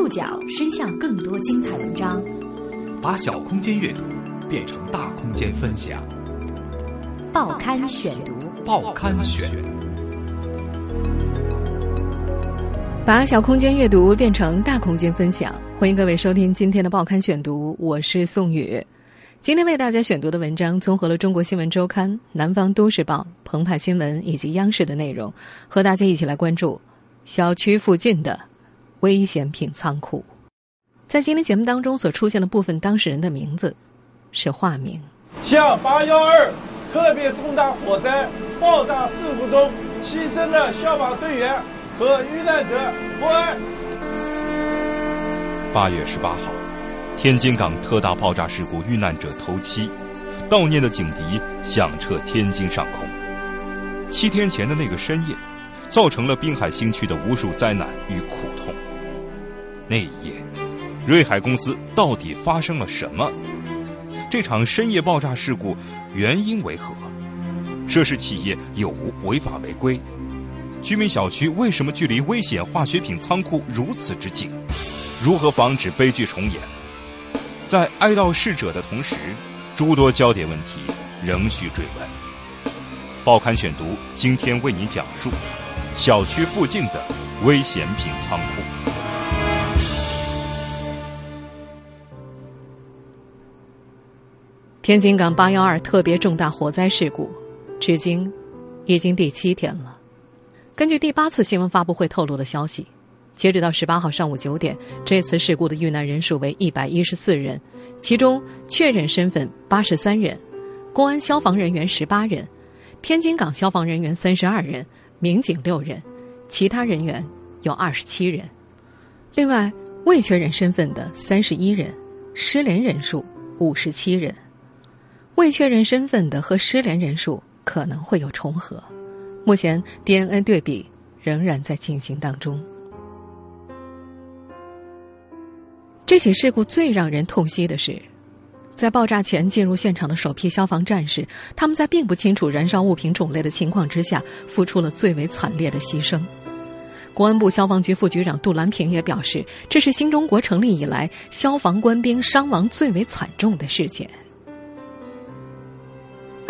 触角伸向更多精彩文章，把小空间阅读变成大空间分享。报刊选读，报刊选，把小空间阅读变成大空间分享。欢迎各位收听今天的报刊选读，我是宋宇。今天为大家选读的文章综合了《中国新闻周刊》、《南方都市报》、《澎湃新闻》以及央视的内容，和大家一起来关注小区附近的危险品仓库。在今天节目当中所出现的部分当事人的名字是化名。向八幺二特别重大火灾爆炸事故中牺牲的消防队员和遇难者默哀。八月十八号。天津港特大爆炸事故遇难者头七，悼念的警笛响彻天津上空。七天前的那个深夜，造成了滨海新区的无数灾难与苦痛。那一夜，瑞海公司到底发生了什么？这场深夜爆炸事故原因为何？涉事企业有无违法违规？居民小区为什么距离危险化学品仓库如此之近？如何防止悲剧重演？在哀悼逝者的同时，诸多焦点问题仍需追问。报刊选读今天为您讲述小区附近的危险品仓库。天津港八幺二特别重大火灾事故，至今已经第七天了。根据第八次新闻发布会透露的消息。截止到十八号上午九点，这次事故的遇难人数为一百一十四人，其中确认身份八十三人，公安消防人员十八人，天津港消防人员三十二人，民警六人，其他人员有二十七人。另外，未确认身份的三十一人，失联人数五十七人。未确认身份的和失联人数可能会有重合，目前 DNA 对比仍然在进行当中。这起事故最让人痛惜的是，在爆炸前进入现场的首批消防战士，他们在并不清楚燃烧物品种类的情况之下，付出了最为惨烈的牺牲。公安部消防局副局长杜兰平也表示，这是新中国成立以来消防官兵伤亡最为惨重的事件。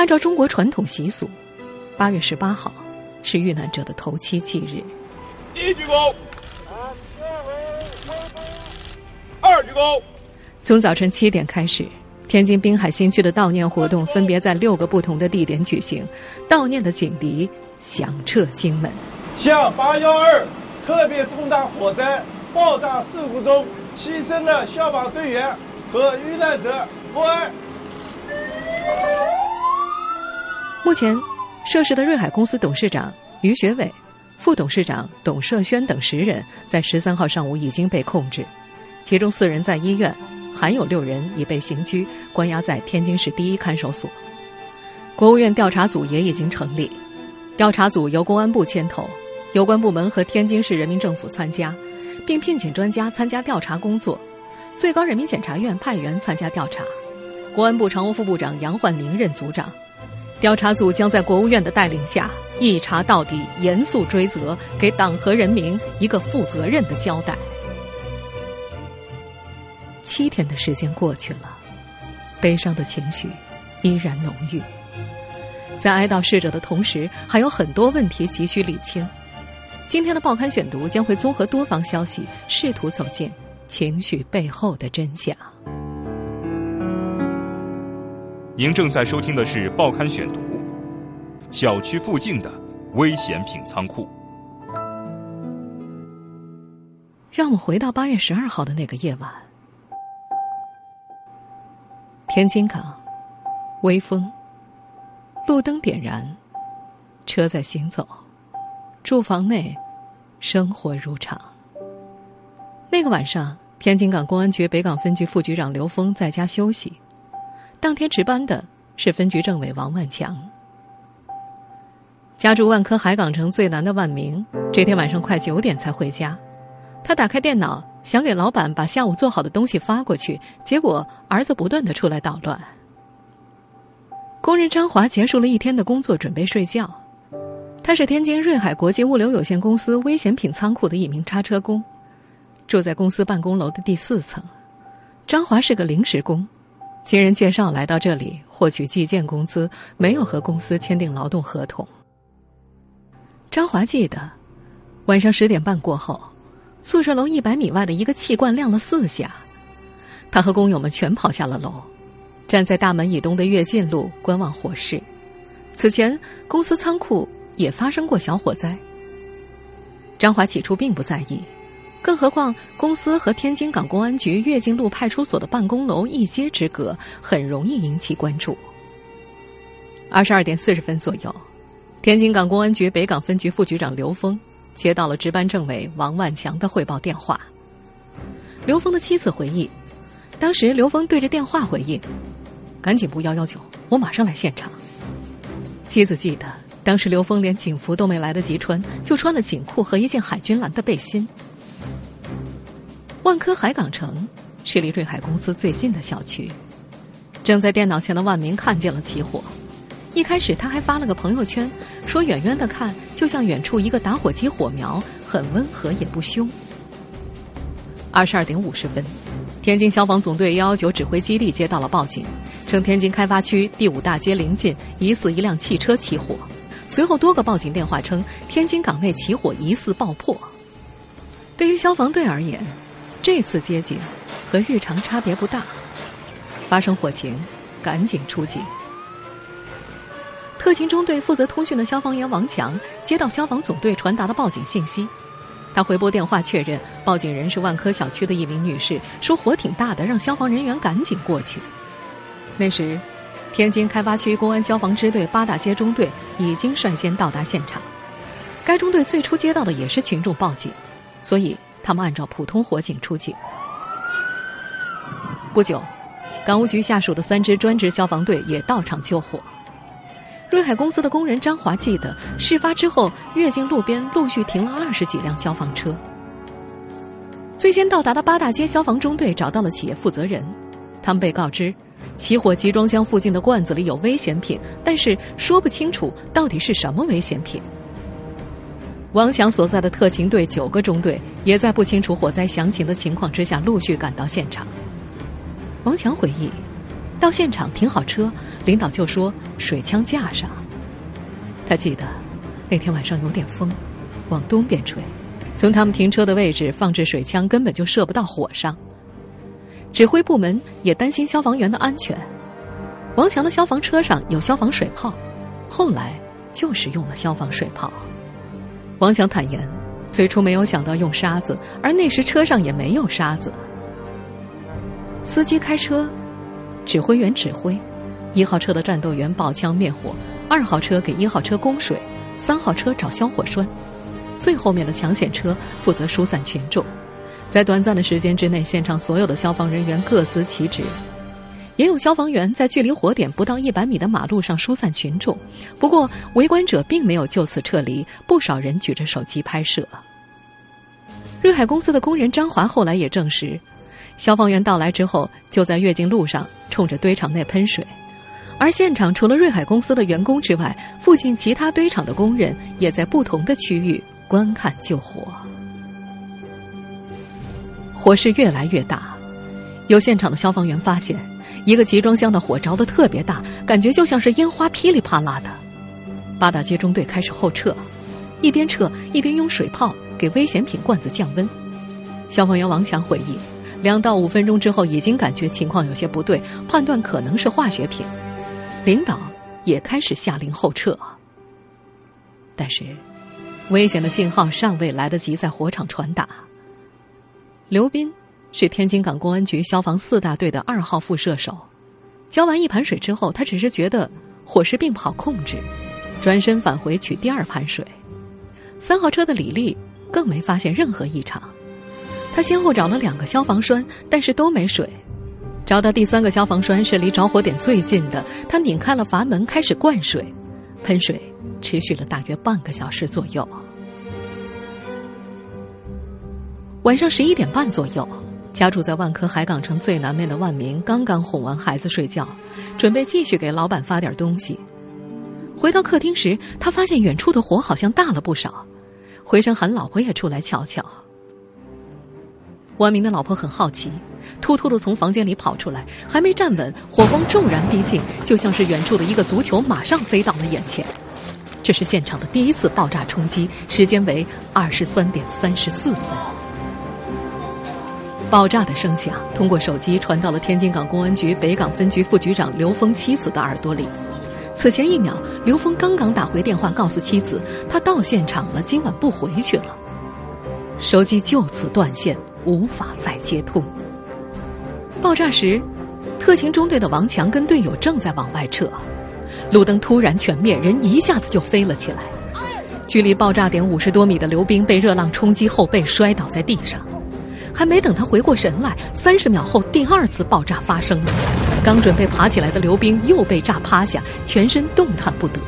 按照中国传统习俗，八月十八号是遇难者的头七忌日。一鞠躬。二鞠躬。从早晨七点开始，天津滨海新区的悼念活动分别在六个不同的地点举行，悼念的警笛响彻津门。向八幺二特别重大火灾爆炸事故中牺牲的消防队员和遇难者默哀。目前，涉事的瑞海公司董事长于学伟、副董事长董胜轩等十人，在十三号上午已经被控制。其中四人在医院，还有六人已被刑拘，关押在天津市第一看守所。国务院调查组也已经成立，调查组由公安部牵头，有关部门和天津市人民政府参加，并聘请专家参加调查工作。最高人民检察院派员参加调查，公安部常务副部长杨焕宁任组长。调查组将在国务院的带领下一查到底，严肃追责，给党和人民一个负责任的交代。七天的时间过去了，悲伤的情绪依然浓郁。在哀悼逝者的同时，还有很多问题急需理清。今天的报刊选读将会综合多方消息，试图走进情绪背后的真相。您正在收听的是《报刊选读》，小区附近的危险品仓库。让我们回到八月十二号的那个夜晚。天津港，微风，路灯点燃，车在行走，住房内，生活如常。那个晚上，天津港公安局北港分局副局长刘峰在家休息，当天值班的是分局政委王万强。家住万科海港城最南的万明，这天晚上快九点才回家，他打开电脑。想给老板把下午做好的东西发过去，结果儿子不断的出来捣乱。工人张华结束了一天的工作，准备睡觉。他是天津瑞海国际物流有限公司危险品仓库的一名叉车工。住在公司办公楼的第四层。张华是个临时工，经人介绍来到这里获取计件工资，没有和公司签订劳动合同。张华记得，晚上十点半过后，宿舍楼一百米外的一个气罐亮了四下，他和工友们全跑下了楼，站在大门以东的跃进路观望火势。此前，公司仓库也发生过小火灾。张华起初并不在意，更何况公司和天津港公安局跃进路派出所的办公楼一街之隔，很容易引起关注。二十二点四十分左右，天津港公安局北港分局副局长刘峰接到了值班政委王万强的汇报电话。刘峰的妻子回忆，当时刘峰对着电话回应：“赶紧拨幺幺九，我马上来现场。”妻子记得，当时刘峰连警服都没来得及穿，就穿了警裤和一件海军蓝的背心。万科海港城是离瑞海公司最近的小区。正在电脑前的万明看见了起火，一开始他还发了个朋友圈，说远远的看就像远处一个打火机火苗，很温和也不凶。二十二点五十分，天津消防总队幺幺九指挥基地接到了报警。称天津开发区第五大街临近疑似一辆汽车起火，随后多个报警电话称天津港内起火疑似爆破。对于消防队而言，这次接警和日常差别不大，发生火情赶紧出警。特勤中队负责通讯的消防员王强接到消防总队传达的报警信息，他回拨电话确认报警人是万科小区的一名女士，说火挺大的，让消防人员赶紧过去。那时，天津开发区公安消防支队八大街中队已经率先到达现场。该中队最初接到的也是群众报警，所以他们按照普通火警出警。不久，港务局下属的三支专职消防队也到场救火。瑞海公司的工人张华记得，事发之后，跃进路边陆续停了二十几辆消防车。最先到达的八大街消防中队找到了企业负责人，他们被告知。起火集装箱附近的罐子里有危险品，但是说不清楚到底是什么危险品。王强所在的特勤队九个中队也在不清楚火灾详情的情况之下陆续赶到现场。王强回忆，到现场停好车，领导就说水枪架上。他记得那天晚上有点风，往东边吹，从他们停车的位置放置水枪根本就射不到火上。指挥部门也担心消防员的安全。王强的消防车上有消防水炮，后来就使用了消防水炮。王强坦言，最初没有想到用沙子，而那时车上也没有沙子。司机开车，指挥员指挥，一号车的战斗员抱枪灭火，二号车给一号车供水，三号车找消火栓，最后面的抢险车负责疏散群众。在短暂的时间之内，现场所有的消防人员各司其职，也有消防员在距离火点不到一百米的马路上疏散群众。不过，围观者并没有就此撤离，不少人举着手机拍摄。瑞海公司的工人张华后来也证实，消防员到来之后，就在跃进路上冲着堆场内喷水，而现场除了瑞海公司的员工之外，附近其他堆场的工人也在不同的区域观看救火。火势越来越大，有现场的消防员发现，一个集装箱的火着的特别大，感觉就像是烟花噼里啪啦的。八大街中队开始后撤，一边撤一边用水炮给危险品罐子降温。消防员王强回忆，两到五分钟之后，已经感觉情况有些不对，判断可能是化学品。领导也开始下令后撤，但是危险的信号尚未来得及在火场传达。刘斌是天津港公安局消防四大队的二号副射手，浇完一盘水之后，他只是觉得火势并不好控制，转身返回取第二盘水。三号车的李丽更没发现任何异常，他先后找了两个消防栓，但是都没水。找到第三个消防栓是离着火点最近的，他拧开了阀门开始灌水，喷水持续了大约半个小时左右。晚上十一点半左右，家住在万科海港城最南面的万明刚刚哄完孩子睡觉，准备继续给老板发点东西。回到客厅时，他发现远处的火好像大了不少，回身喊老婆也出来瞧瞧。万明的老婆很好奇，突突的从房间里跑出来，还没站稳，火光骤然逼近，就像是远处的一个足球马上飞到了眼前。这是现场的第一次爆炸冲击，时间为二十三点三十四分。爆炸的声响通过手机传到了天津港公安局北港分局副局长刘峰妻子的耳朵里。此前一秒，刘峰刚刚打回电话告诉妻子，他到现场了，今晚不回去了。手机就此断线，无法再接通。爆炸时，特勤中队的王强跟队友正在往外撤，路灯突然全灭，人一下子就飞了起来。距离爆炸点五十多米的刘冰被热浪冲击后被摔倒在地上。还没等他回过神来，三十秒后，第二次爆炸发生了。刚准备爬起来的刘冰又被炸趴下，全身动弹不得。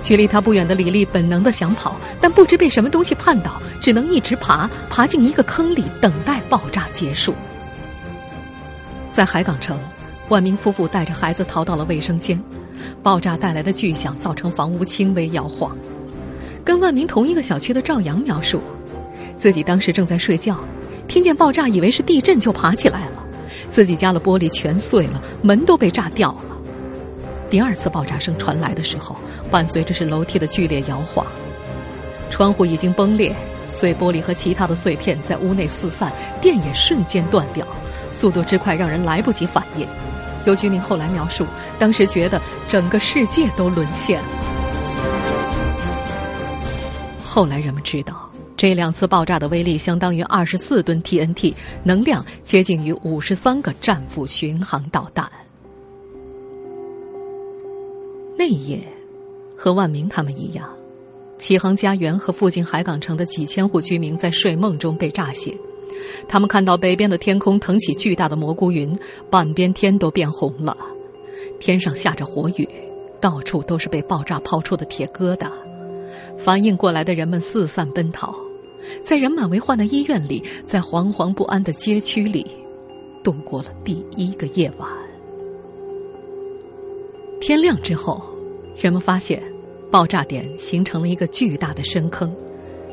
距离他不远的李丽本能的想跑，但不知被什么东西绊倒，只能一直爬，爬进一个坑里，等待爆炸结束。在海港城，万明夫妇带着孩子逃到了卫生间。爆炸带来的巨响造成房屋轻微摇晃。跟万明同一个小区的赵阳描述，自己当时正在睡觉。听见爆炸，以为是地震，就爬起来了。自己家的玻璃全碎了，门都被炸掉了。第二次爆炸声传来的时候，伴随着是楼梯的剧烈摇晃，窗户已经崩裂，碎玻璃和其他的碎片在屋内四散，电也瞬间断掉，速度之快让人来不及反应。有居民后来描述，当时觉得整个世界都沦陷了。后来人们知道。这两次爆炸的威力相当于二十四吨 TNT，能量接近于五十三个战斧巡航导弹。那一夜，和万明他们一样，启航家园和附近海港城的几千户居民在睡梦中被炸醒。他们看到北边的天空腾起巨大的蘑菇云，半边天都变红了，天上下着火雨，到处都是被爆炸抛出的铁疙瘩。反应过来的人们四散奔逃。在人满为患的医院里，在惶惶不安的街区里，度过了第一个夜晚。天亮之后，人们发现，爆炸点形成了一个巨大的深坑，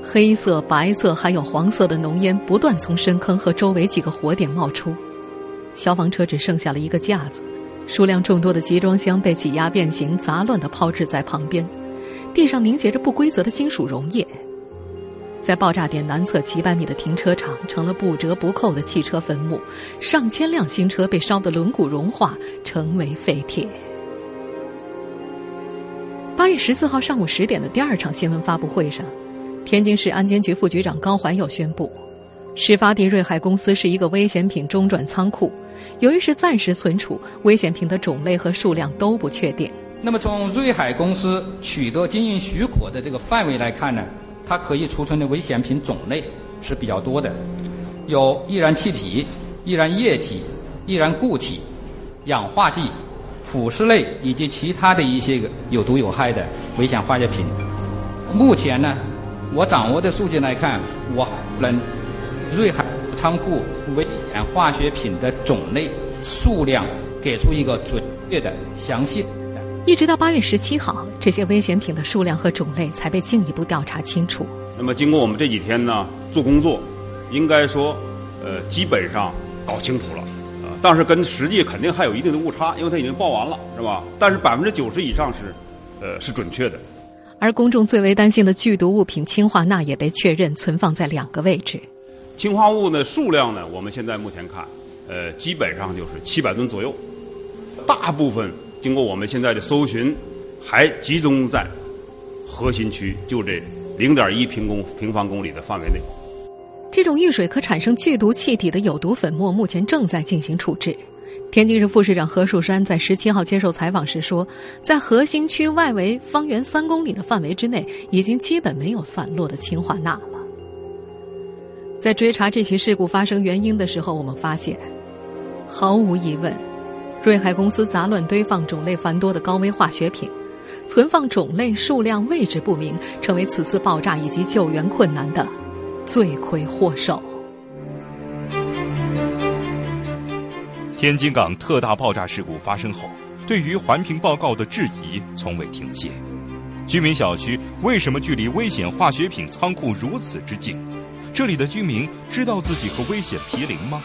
黑色、白色还有黄色的浓烟不断从深坑和周围几个火点冒出。消防车只剩下了一个架子，数量众多的集装箱被挤压变形，杂乱地抛掷在旁边，地上凝结着不规则的金属溶液。在爆炸点南侧几百米的停车场，成了不折不扣的汽车坟墓，上千辆新车被烧得轮毂融化，成为废铁。八月十四号上午十点的第二场新闻发布会上，天津市安监局副局长高怀佑宣布，事发地瑞海公司是一个危险品中转仓库，由于是暂时存储，危险品的种类和数量都不确定。那么从瑞海公司取得经营许可的这个范围来看呢？它可以储存的危险品种类是比较多的，有易燃气体、易燃液体、易燃固体、氧化剂、腐蚀类以及其他的一些个有毒有害的危险化学品。目前呢，我掌握的数据来看，我能瑞海仓库危险化学品的种类数量给出一个准确的详细。一直到八月十七号，这些危险品的数量和种类才被进一步调查清楚。那么，经过我们这几天呢做工作，应该说，呃，基本上搞清楚了，啊，但是跟实际肯定还有一定的误差，因为它已经报完了，是吧？但是百分之九十以上是，呃，是准确的。而公众最为担心的剧毒物品氰化钠也被确认存放在两个位置。氰化物呢数量呢，我们现在目前看，呃，基本上就是七百吨左右，大部分。经过我们现在的搜寻，还集中在核心区，就这零点一平公平方公里的范围内。这种遇水可产生剧毒气体的有毒粉末，目前正在进行处置。天津市副市长何树山在十七号接受采访时说，在核心区外围方圆三公里的范围之内，已经基本没有散落的氢化钠了。在追查这起事故发生原因的时候，我们发现，毫无疑问。瑞海公司杂乱堆放种类繁多的高危化学品，存放种类、数量、位置不明，成为此次爆炸以及救援困难的罪魁祸首。天津港特大爆炸事故发生后，对于环评报告的质疑从未停歇。居民小区为什么距离危险化学品仓库如此之近？这里的居民知道自己和危险毗邻吗？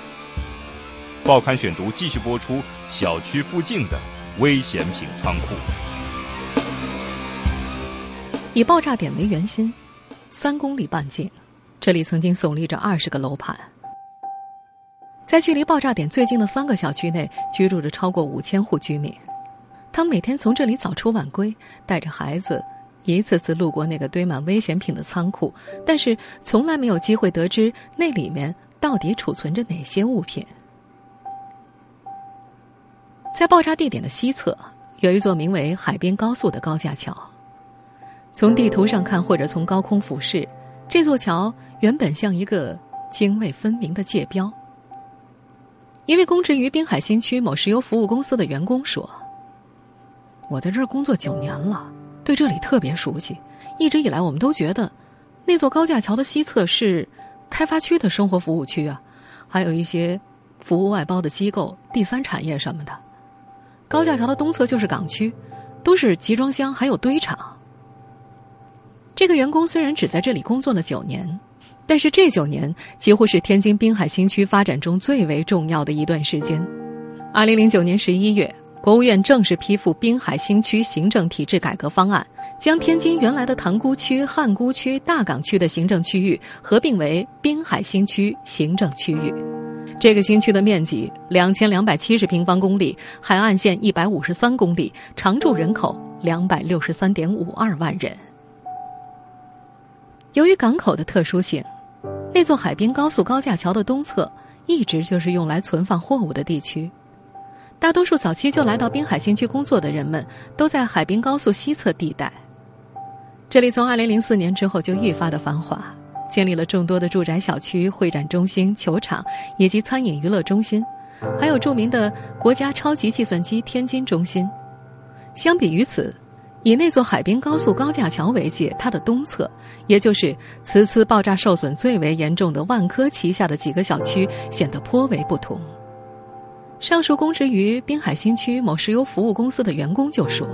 报刊选读继续播出小区附近的危险品仓库。以爆炸点为圆心，三公里半径，这里曾经耸立着二十个楼盘。在距离爆炸点最近的三个小区内，居住着超过五千户居民。他们每天从这里早出晚归，带着孩子，一次次路过那个堆满危险品的仓库，但是从来没有机会得知那里面到底储存着哪些物品。在爆炸地点的西侧，有一座名为海边高速的高架桥。从地图上看，或者从高空俯视，这座桥原本像一个泾渭分明的界标。一位供职于滨海新区某石油服务公司的员工说：“我在这儿工作九年了，对这里特别熟悉。一直以来，我们都觉得那座高架桥的西侧是开发区的生活服务区啊，还有一些服务外包的机构、第三产业什么的。高架桥的东侧就是港区，都是集装箱还有堆场。”这个员工虽然只在这里工作了九年。但是这九年几乎是天津滨海新区发展中最为重要的一段时间。二零零九年十一月，国务院正式批复滨海新区行政体制改革方案，将天津原来的塘沽区、汉沽区、大港区的行政区域合并为滨海新区行政区域。这个新区的面积两千两百七十平方公里，海岸线一百五十三公里，常住人口两百六十三点五二万人。由于港口的特殊性。那座海滨高速高架桥的东侧，一直就是用来存放货物的地区。大多数早期就来到滨海新区工作的人们，都在海滨高速西侧地带。这里从2004年之后就愈发的繁华，建立了众多的住宅小区、会展中心、球场以及餐饮娱乐中心，还有著名的国家超级计算机天津中心。相比于此，以那座海滨高速高架桥为界，它的东侧。也就是此次爆炸受损最为严重的万科旗下的几个小区显得颇为不同。上述供职于滨海新区某石油服务公司的员工就说：“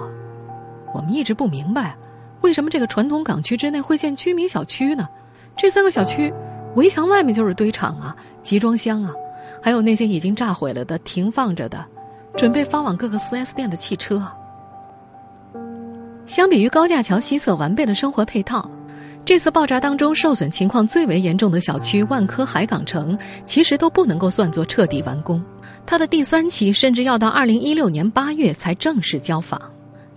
我们一直不明白，为什么这个传统港区之内会建居民小区呢？这三个小区围墙外面就是堆场啊、集装箱啊，还有那些已经炸毁了的停放着的、准备发往各个 4S 店的汽车。相比于高架桥西侧完备的生活配套。”这次爆炸当中受损情况最为严重的小区万科海港城，其实都不能够算作彻底完工。它的第三期甚至要到二零一六年八月才正式交房。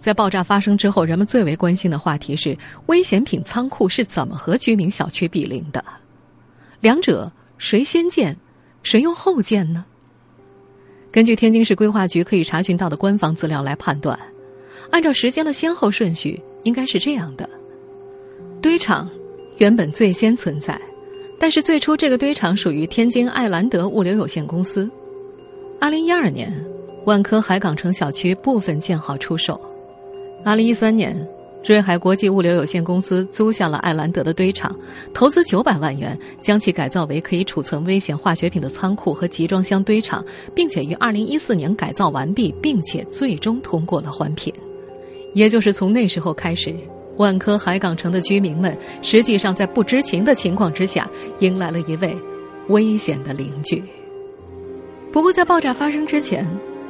在爆炸发生之后，人们最为关心的话题是：危险品仓库是怎么和居民小区比邻的？两者谁先建，谁又后建呢？根据天津市规划局可以查询到的官方资料来判断，按照时间的先后顺序，应该是这样的。堆场原本最先存在，但是最初这个堆场属于天津艾兰德物流有限公司。二零一二年，万科海港城小区部分建好出售。二零一三年，瑞海国际物流有限公司租下了艾兰德的堆场，投资九百万元，将其改造为可以储存危险化学品的仓库和集装箱堆场，并且于二零一四年改造完毕，并且最终通过了环评。也就是从那时候开始。万科海港城的居民们，实际上在不知情的情况之下，迎来了一位危险的邻居。不过，在爆炸发生之前，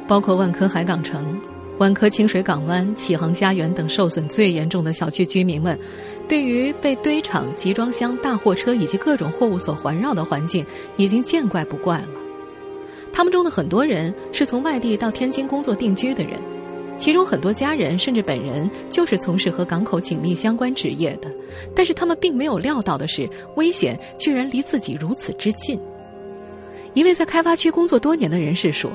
包括万科海港城、万科清水港湾、启航家园等受损最严重的小区居民们，对于被堆场、集装箱、大货车以及各种货物所环绕的环境，已经见怪不怪了。他们中的很多人是从外地到天津工作定居的人。其中很多家人甚至本人就是从事和港口紧密相关职业的，但是他们并没有料到的是，危险居然离自己如此之近。一位在开发区工作多年的人士说：“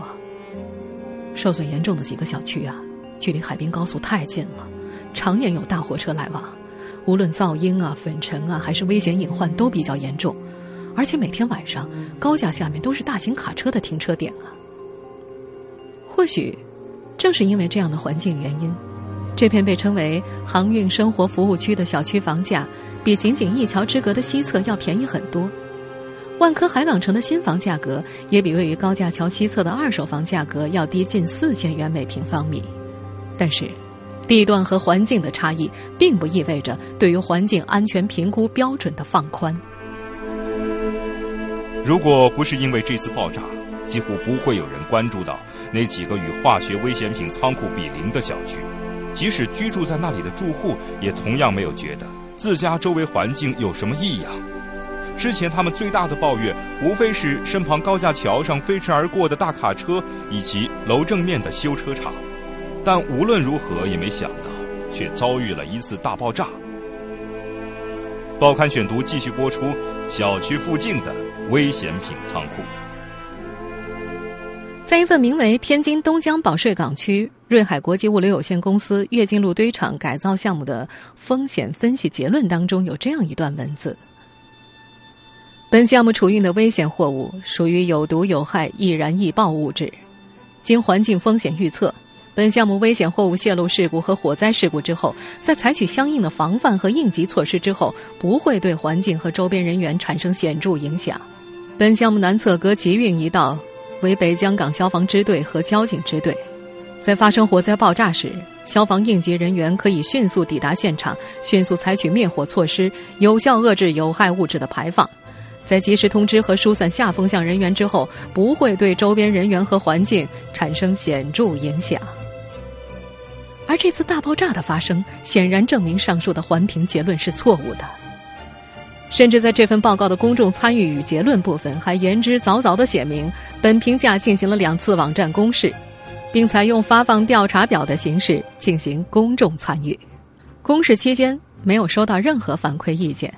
受损严重的几个小区啊，距离海滨高速太近了，常年有大货车来往，无论噪音啊、粉尘啊，还是危险隐患都比较严重，而且每天晚上高架下面都是大型卡车的停车点啊。或许。”正是因为这样的环境原因，这片被称为“航运生活服务区”的小区房价，比仅仅一桥之隔的西侧要便宜很多。万科海港城的新房价格也比位于高架桥西侧的二手房价格要低近四千元每平方米。但是，地段和环境的差异，并不意味着对于环境安全评估标准的放宽。如果不是因为这次爆炸，几乎不会有人关注到那几个与化学危险品仓库比邻的小区。即使居住在那里的住户，也同样没有觉得自家周围环境有什么异样。之前他们最大的抱怨，无非是身旁高架桥上飞驰而过的大卡车以及楼正面的修车厂。但无论如何，也没想到，却遭遇了一次大爆炸。报刊选读继续播出：小区附近的危险品仓库。在一份名为《天津东江保税港区瑞海国际物流有限公司跃进路堆场改造项目的风险分析结论当中，有这样一段文字：本项目储运的危险货物属于有毒有害易燃易爆物质，经环境风险预测，本项目危险货物泄露事故和火灾事故之后，在采取相应的防范和应急措施之后，不会对环境和周边人员产生显著影响。本项目南侧隔集运一道。为北江港消防支队和交警支队，在发生火灾爆炸时，消防应急人员可以迅速抵达现场，迅速采取灭火措施，有效遏制有害物质的排放。在及时通知和疏散下风向人员之后，不会对周边人员和环境产生显著影响。而这次大爆炸的发生，显然证明上述的环评结论是错误的。甚至在这份报告的公众参与与结论部分，还言之凿凿地写明，本评价进行了两次网站公示，并采用发放调查表的形式进行公众参与。公示期间没有收到任何反馈意见。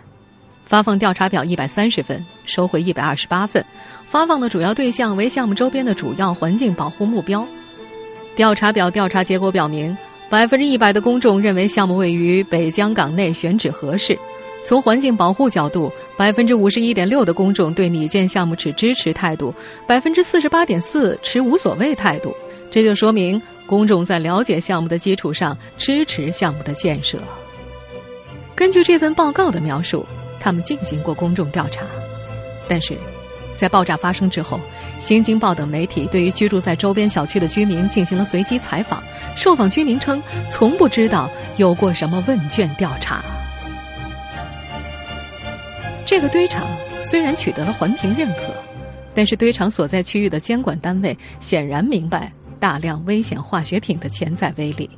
发放调查表一百三十份，收回一百二十八份。发放的主要对象为项目周边的主要环境保护目标。调查表调查结果表明，百分之一百的公众认为项目位于北江港内选址合适。从环境保护角度，百分之五十一点六的公众对拟建项目持支持态度，百分之四十八点四持无所谓态度。这就说明公众在了解项目的基础上支持项目的建设。根据这份报告的描述，他们进行过公众调查，但是，在爆炸发生之后，《新京报》等媒体对于居住在周边小区的居民进行了随机采访，受访居民称从不知道有过什么问卷调查。这个堆场虽然取得了环评认可，但是堆场所在区域的监管单位显然明白大量危险化学品的潜在威力。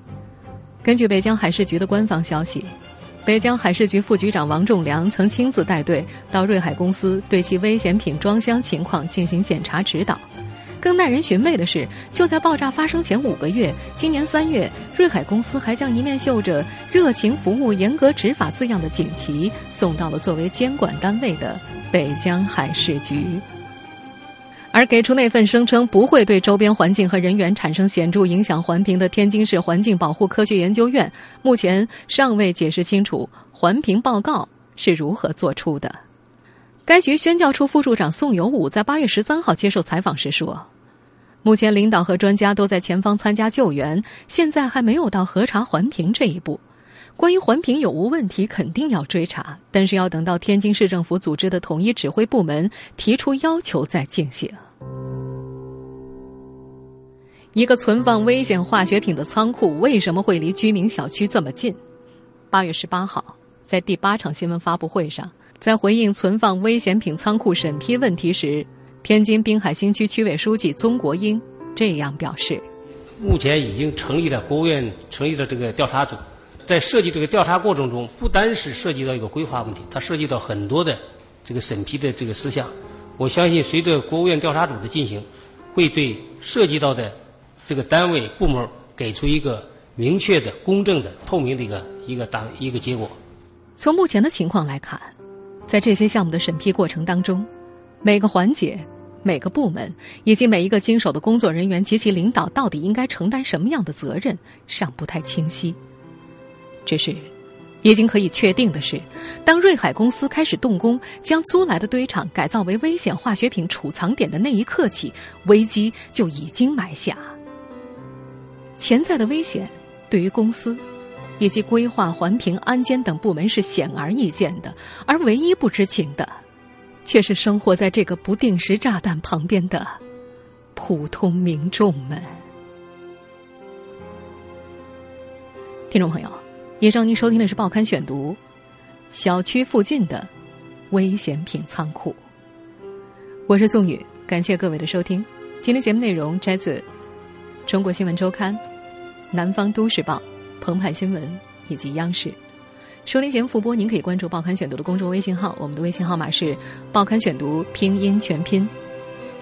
根据北江海事局的官方消息，北江海事局副局长王仲良曾亲自带队到瑞海公司对其危险品装箱情况进行检查指导。更耐人寻味的是，就在爆炸发生前五个月，今年三月，瑞海公司还将一面绣着“热情服务、严格执法”字样的锦旗送到了作为监管单位的北江海事局。而给出那份声称不会对周边环境和人员产生显著影响环评的天津市环境保护科学研究院，目前尚未解释清楚环评报告是如何做出的。该局宣教处副处长宋有武在八月十三号接受采访时说。目前，领导和专家都在前方参加救援，现在还没有到核查环评这一步。关于环评有无问题，肯定要追查，但是要等到天津市政府组织的统一指挥部门提出要求再进行。一个存放危险化学品的仓库为什么会离居民小区这么近？八月十八号，在第八场新闻发布会上，在回应存放危险品仓库审批问题时。天津滨海新区区委书记宗国英这样表示：“目前已经成立了国务院成立了这个调查组，在设计这个调查过程中，不单是涉及到一个规划问题，它涉及到很多的这个审批的这个事项。我相信，随着国务院调查组的进行，会对涉及到的这个单位部门给出一个明确的、公正的、透明的一个一个答一个结果。从目前的情况来看，在这些项目的审批过程当中，每个环节。”每个部门以及每一个经手的工作人员及其领导到底应该承担什么样的责任，尚不太清晰。只是，已经可以确定的是，当瑞海公司开始动工，将租来的堆场改造为危险化学品储藏点的那一刻起，危机就已经埋下。潜在的危险对于公司以及规划、环评、安监等部门是显而易见的，而唯一不知情的。却是生活在这个不定时炸弹旁边的普通民众们。听众朋友，以上您收听的是《报刊选读》，小区附近的危险品仓库。我是宋宇，感谢各位的收听。今天节目内容摘自《中国新闻周刊》、《南方都市报》、《澎湃新闻》以及央视。收听节目复播，您可以关注《报刊选读》的公众微信号，我们的微信号码是“报刊选读”拼音全拼。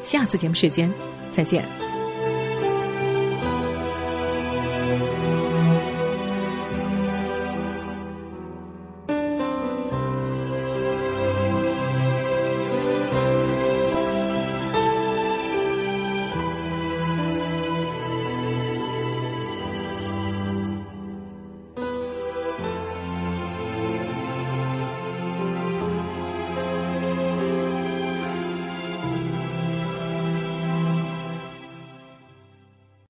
下次节目时间再见。